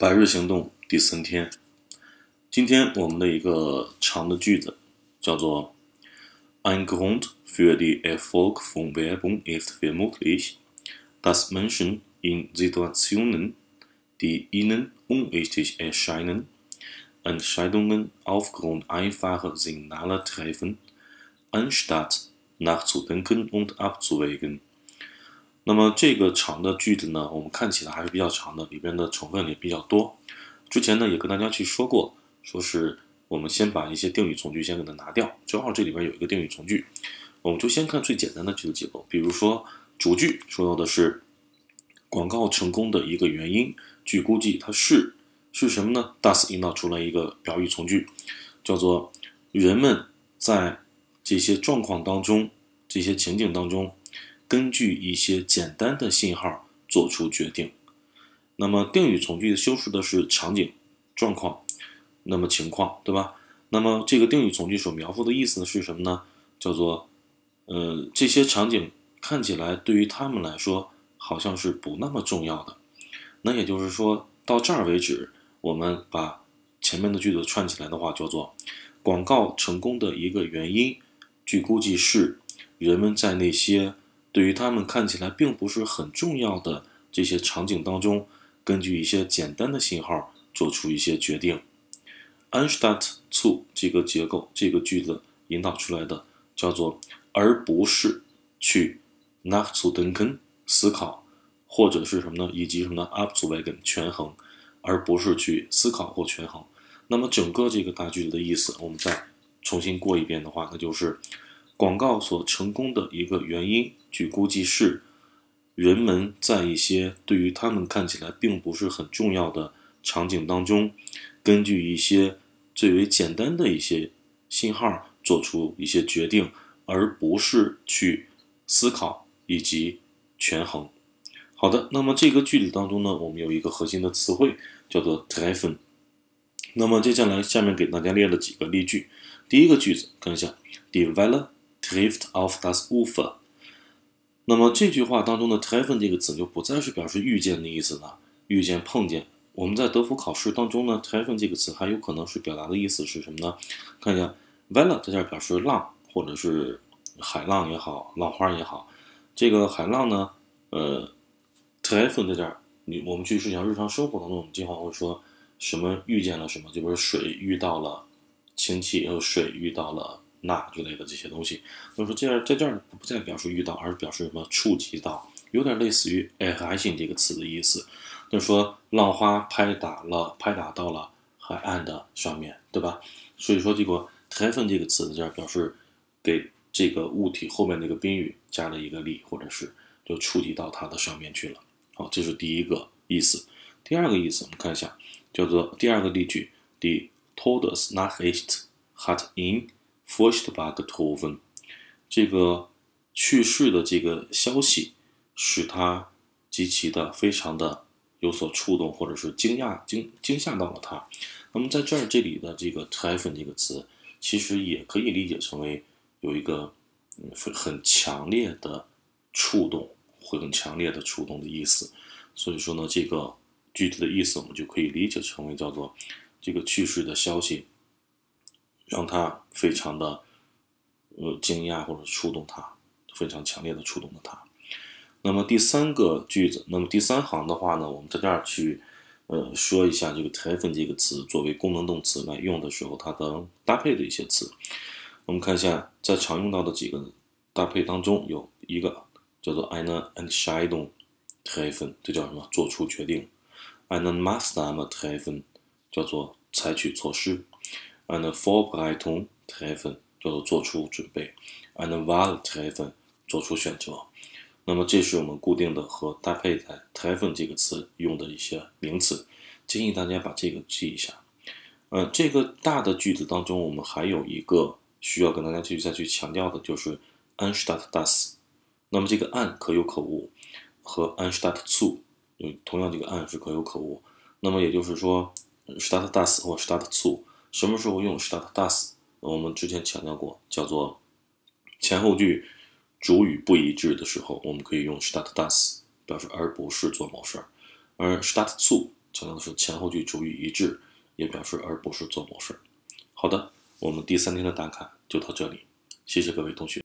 百日行动第三天，今天我们的一个长的句子叫做 Ein Grund für die Erfolg von Werbung ist vermutlich, dass Menschen in Situationen, die ihnen unwichtig erscheinen, Entscheidungen aufgrund einfacher Signale treffen, anstatt nachzudenken und abzuwägen. 那么这个长的句子呢，我们看起来还是比较长的，里边的成分也比较多。之前呢也跟大家去说过，说是我们先把一些定语从句先给它拿掉，正好这里边有一个定语从句，我们就先看最简单的句子结构。比如说主句说到的是广告成功的一个原因，据估计它是是什么呢？Does 引导出来一个表语从句，叫做人们在这些状况当中、这些情景当中。根据一些简单的信号做出决定。那么定语从句修饰的是场景、状况，那么情况，对吧？那么这个定语从句所描述的意思是什么呢？叫做，呃，这些场景看起来对于他们来说好像是不那么重要的。那也就是说到这儿为止，我们把前面的句子串起来的话，叫做广告成功的一个原因，据估计是人们在那些。对于他们看起来并不是很重要的这些场景当中，根据一些简单的信号做出一些决定。Anstatt zu 这个结构，这个句子引导出来的叫做，而不是去 nachzudenken 思考，或者是什么呢？以及什么呢？abzuwägen 权衡，而不是去思考或权衡。那么整个这个大句子的意思，我们再重新过一遍的话，那就是。广告所成功的一个原因，据估计是人们在一些对于他们看起来并不是很重要的场景当中，根据一些最为简单的一些信号做出一些决定，而不是去思考以及权衡。好的，那么这个句子当中呢，我们有一个核心的词汇叫做 treffen。那么接下来下面给大家列了几个例句。第一个句子看一下，develop。Trifft auf das Ufer。那么这句话当中的 treffen 这个词就不再是表示遇见的意思了，遇见、碰见。我们在德福考试当中呢，treffen 这个词还有可能是表达的意思是什么呢？看一下，Welle 在这儿表示浪，或者是海浪也好，浪花也好。这个海浪呢，呃，treffen 在这儿，你我们去试想日常生活当中，我们经常会说什么遇见了什么，就比如水遇到了氢气，然后水遇到了。那之类的这些东西，所以说这样在这儿不再表示遇到，而是表示什么触及到，有点类似于 a i 性这个词的意思。就是说浪花拍打了，拍打到了海岸的上面对吧？所以说这个 treffen 这个词在这儿表示给这个物体后面那个宾语加了一个力，或者是就触及到它的上面去了。好，这是第一个意思。第二个意思我们看一下，叫做第二个例句：Die Todesnachricht hat in Furchtbar getroffen，这个去世的这个消息使他极其的非常的有所触动，或者是惊讶惊惊吓到了他。那么在这儿这里的这个 treffen 这个词，其实也可以理解成为有一个很很强烈的触动，会很强烈的触动的意思。所以说呢，这个具体的意思我们就可以理解成为叫做这个去世的消息。让他非常的呃惊讶或者触动他，非常强烈的触动了他。那么第三个句子，那么第三行的话呢，我们在这儿去呃说一下这个 treffen 这个词作为功能动词来用的时候，它的搭配的一些词。我们看一下，在常用到的几个搭配当中，有一个叫做 eine Entscheidung treffen，这叫什么？做出决定。eine Maßnahme treffen，叫做采取措施。Eine Vorbereitung treffen 叫做做出准备，eine Wahl treffen 做出选择。那么这是我们固定的和搭配在 treffen 这个词用的一些名词，建议大家把这个记一下。呃，这个大的句子当中，我们还有一个需要跟大家继续再去强调的，就是 anstatt das。那么这个 an 可有可无，和 anstatt zu 同样这个 an 是可有可无。那么也就是说，statt das 或 statt zu。什么时候用 start does？我们之前强调过，叫做前后句主语不一致的时候，我们可以用 start does 表示而不是做某事儿。而 start to 强调的是前后句主语一致，也表示而不是做某事儿。好的，我们第三天的打卡就到这里，谢谢各位同学。